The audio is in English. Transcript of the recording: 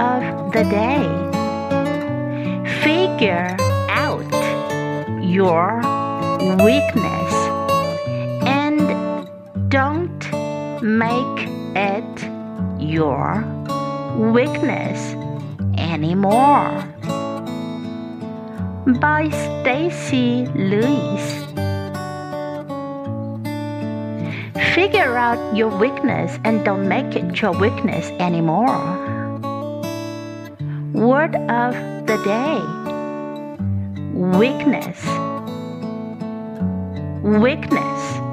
the day. Figure out your weakness and don't make it your weakness anymore. By Stacy Lewis. Figure out your weakness and don't make it your weakness anymore. Word of the day Weakness. Weakness.